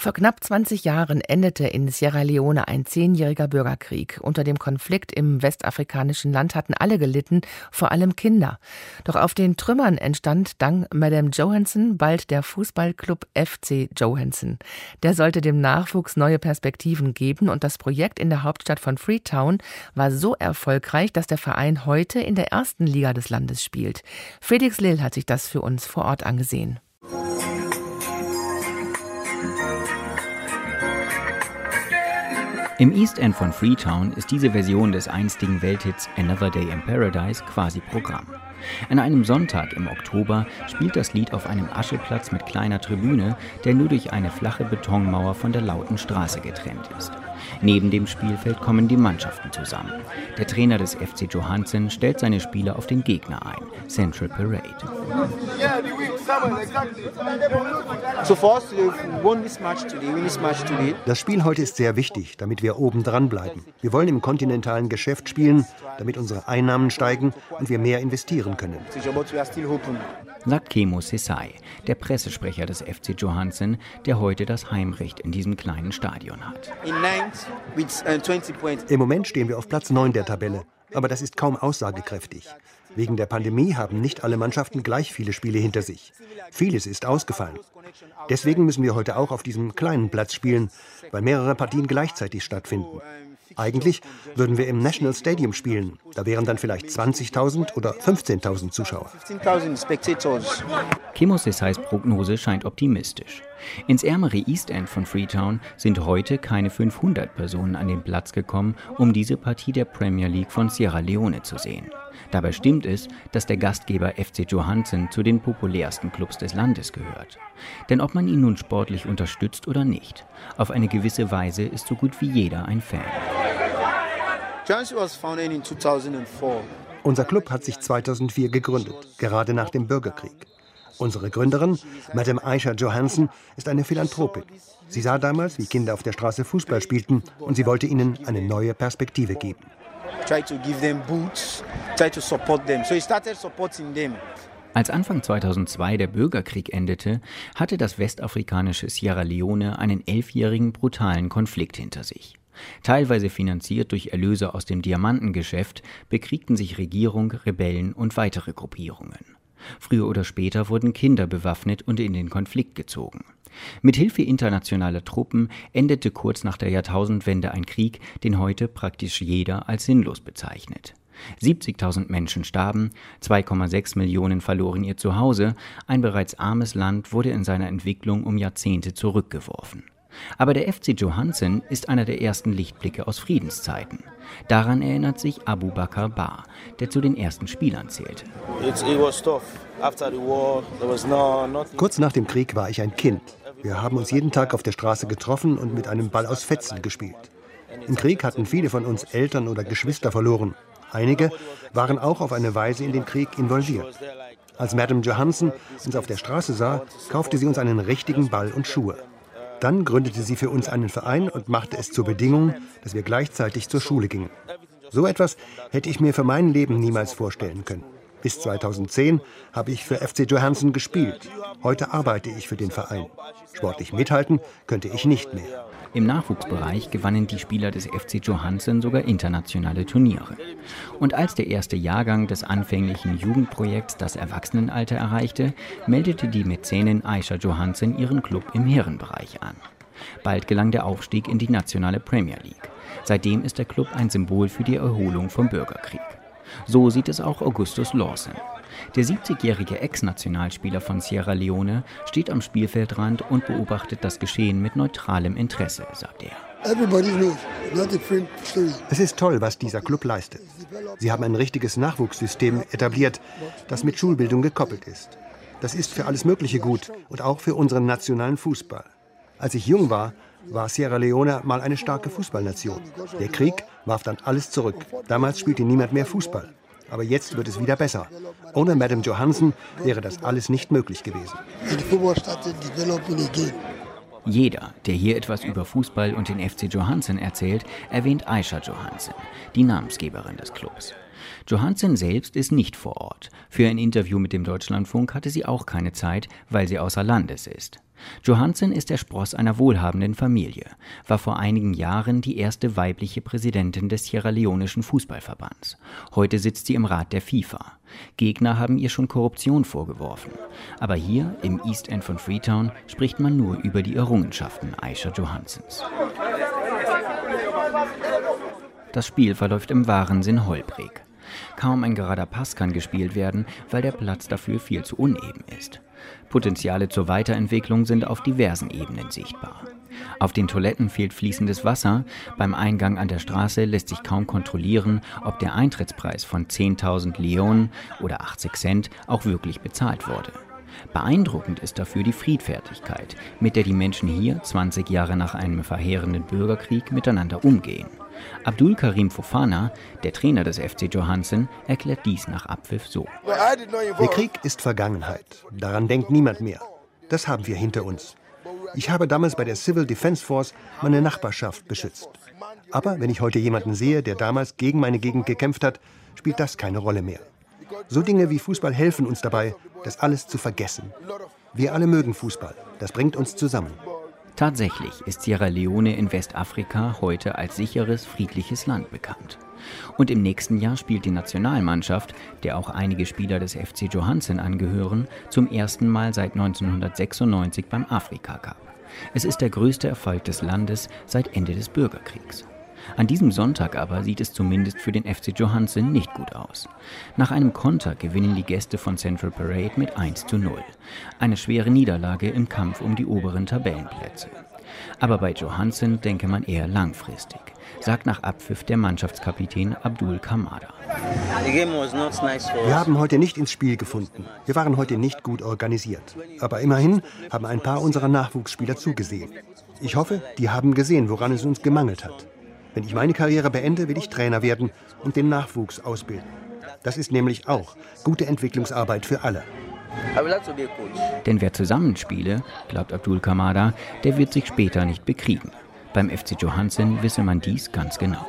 Vor knapp 20 Jahren endete in Sierra Leone ein zehnjähriger Bürgerkrieg. Unter dem Konflikt im westafrikanischen Land hatten alle gelitten, vor allem Kinder. Doch auf den Trümmern entstand dank Madame Johansson bald der Fußballclub FC Johansson. Der sollte dem Nachwuchs neue Perspektiven geben und das Projekt in der Hauptstadt von Freetown war so erfolgreich, dass der Verein heute in der ersten Liga des Landes spielt. Felix Lill hat sich das für uns vor Ort angesehen. Im East End von Freetown ist diese Version des einstigen Welthits Another Day in Paradise quasi Programm. An einem Sonntag im Oktober spielt das Lied auf einem Ascheplatz mit kleiner Tribüne, der nur durch eine flache Betonmauer von der lauten Straße getrennt ist. Neben dem Spielfeld kommen die Mannschaften zusammen. Der Trainer des FC Johansen stellt seine Spieler auf den Gegner ein, Central Parade. Das Spiel heute ist sehr wichtig, damit wir oben dran bleiben. Wir wollen im kontinentalen Geschäft spielen, damit unsere Einnahmen steigen und wir mehr investieren können. Sagt Kemo Sesai, der Pressesprecher des FC Johansen, der heute das Heimrecht in diesem kleinen Stadion hat. Uh, Im Moment stehen wir auf Platz 9 der Tabelle, aber das ist kaum aussagekräftig. Wegen der Pandemie haben nicht alle Mannschaften gleich viele Spiele hinter sich. Vieles ist ausgefallen. Deswegen müssen wir heute auch auf diesem kleinen Platz spielen, weil mehrere Partien gleichzeitig stattfinden. Eigentlich würden wir im National Stadium spielen. Da wären dann vielleicht 20.000 oder 15.000 Zuschauer. Kimo Sesais Prognose scheint optimistisch. Ins ärmere East End von Freetown sind heute keine 500 Personen an den Platz gekommen, um diese Partie der Premier League von Sierra Leone zu sehen. Dabei stimmt es, dass der Gastgeber FC Johansen zu den populärsten Clubs des Landes gehört. Denn ob man ihn nun sportlich unterstützt oder nicht, auf eine gewisse Weise ist so gut wie jeder ein Fan. Unser Club hat sich 2004 gegründet, gerade nach dem Bürgerkrieg. Unsere Gründerin, Madame Aisha Johansson, ist eine Philanthropin. Sie sah damals, wie Kinder auf der Straße Fußball spielten und sie wollte ihnen eine neue Perspektive geben. Als Anfang 2002 der Bürgerkrieg endete, hatte das westafrikanische Sierra Leone einen elfjährigen brutalen Konflikt hinter sich. Teilweise finanziert durch Erlöse aus dem Diamantengeschäft, bekriegten sich Regierung, Rebellen und weitere Gruppierungen. Früher oder später wurden Kinder bewaffnet und in den Konflikt gezogen. Mit Hilfe internationaler Truppen endete kurz nach der Jahrtausendwende ein Krieg, den heute praktisch jeder als sinnlos bezeichnet. 70.000 Menschen starben, 2,6 Millionen verloren ihr Zuhause, ein bereits armes Land wurde in seiner Entwicklung um Jahrzehnte zurückgeworfen. Aber der FC Johansen ist einer der ersten Lichtblicke aus Friedenszeiten. Daran erinnert sich Abu Bakr Bar, der zu den ersten Spielern zählte. Kurz nach dem Krieg war ich ein Kind. Wir haben uns jeden Tag auf der Straße getroffen und mit einem Ball aus Fetzen gespielt. Im Krieg hatten viele von uns Eltern oder Geschwister verloren. Einige waren auch auf eine Weise in den Krieg involviert. Als Madame Johansen uns auf der Straße sah, kaufte sie uns einen richtigen Ball und Schuhe. Dann gründete sie für uns einen Verein und machte es zur Bedingung, dass wir gleichzeitig zur Schule gingen. So etwas hätte ich mir für mein Leben niemals vorstellen können. Bis 2010 habe ich für FC Johansen gespielt. Heute arbeite ich für den Verein. Sportlich mithalten könnte ich nicht mehr. Im Nachwuchsbereich gewannen die Spieler des FC Johansen sogar internationale Turniere. Und als der erste Jahrgang des anfänglichen Jugendprojekts das Erwachsenenalter erreichte, meldete die Mäzenin Aisha Johansen ihren Club im Herrenbereich an. Bald gelang der Aufstieg in die nationale Premier League. Seitdem ist der Club ein Symbol für die Erholung vom Bürgerkrieg. So sieht es auch Augustus Lawson. Der 70-jährige Ex-Nationalspieler von Sierra Leone steht am Spielfeldrand und beobachtet das Geschehen mit neutralem Interesse, sagt er. Es ist toll, was dieser Club leistet. Sie haben ein richtiges Nachwuchssystem etabliert, das mit Schulbildung gekoppelt ist. Das ist für alles Mögliche gut und auch für unseren nationalen Fußball. Als ich jung war, war Sierra Leone mal eine starke Fußballnation. Der Krieg warf dann alles zurück. Damals spielte niemand mehr Fußball. Aber jetzt wird es wieder besser. Ohne Madame Johansen wäre das alles nicht möglich gewesen. Jeder, der hier etwas über Fußball und den FC Johansen erzählt, erwähnt Aisha Johansen, die Namensgeberin des Clubs. Johansen selbst ist nicht vor Ort. Für ein Interview mit dem Deutschlandfunk hatte sie auch keine Zeit, weil sie außer Landes ist. Johansen ist der Spross einer wohlhabenden Familie, war vor einigen Jahren die erste weibliche Präsidentin des Sierra Leonischen Fußballverbands. Heute sitzt sie im Rat der FIFA. Gegner haben ihr schon Korruption vorgeworfen. Aber hier, im East End von Freetown, spricht man nur über die Errungenschaften Aisha Johansens. Das Spiel verläuft im wahren Sinn holprig. Kaum ein gerader Pass kann gespielt werden, weil der Platz dafür viel zu uneben ist. Potenziale zur Weiterentwicklung sind auf diversen Ebenen sichtbar. Auf den Toiletten fehlt fließendes Wasser, beim Eingang an der Straße lässt sich kaum kontrollieren, ob der Eintrittspreis von 10.000 Leonen oder 80 Cent auch wirklich bezahlt wurde. Beeindruckend ist dafür die Friedfertigkeit, mit der die Menschen hier 20 Jahre nach einem verheerenden Bürgerkrieg miteinander umgehen. Abdul Karim Fofana, der Trainer des FC Johansen, erklärt dies nach Abpfiff so. Der Krieg ist Vergangenheit. Daran denkt niemand mehr. Das haben wir hinter uns. Ich habe damals bei der Civil Defense Force meine Nachbarschaft beschützt. Aber wenn ich heute jemanden sehe, der damals gegen meine Gegend gekämpft hat, spielt das keine Rolle mehr. So Dinge wie Fußball helfen uns dabei, das alles zu vergessen. Wir alle mögen Fußball. Das bringt uns zusammen. Tatsächlich ist Sierra Leone in Westafrika heute als sicheres, friedliches Land bekannt. Und im nächsten Jahr spielt die Nationalmannschaft, der auch einige Spieler des FC Johansen angehören, zum ersten Mal seit 1996 beim Afrika Cup. Es ist der größte Erfolg des Landes seit Ende des Bürgerkriegs. An diesem Sonntag aber sieht es zumindest für den FC Johansen nicht gut aus. Nach einem Konter gewinnen die Gäste von Central Parade mit 1 zu 0. Eine schwere Niederlage im Kampf um die oberen Tabellenplätze. Aber bei Johansen denke man eher langfristig, sagt nach Abpfiff der Mannschaftskapitän Abdul Kamada. Wir haben heute nicht ins Spiel gefunden. Wir waren heute nicht gut organisiert. Aber immerhin haben ein paar unserer Nachwuchsspieler zugesehen. Ich hoffe, die haben gesehen, woran es uns gemangelt hat. Wenn ich meine Karriere beende, will ich Trainer werden und den Nachwuchs ausbilden. Das ist nämlich auch gute Entwicklungsarbeit für alle. Denn wer zusammenspiele, glaubt Abdul Kamada, der wird sich später nicht bekriegen. Beim FC Johansen wisse man dies ganz genau.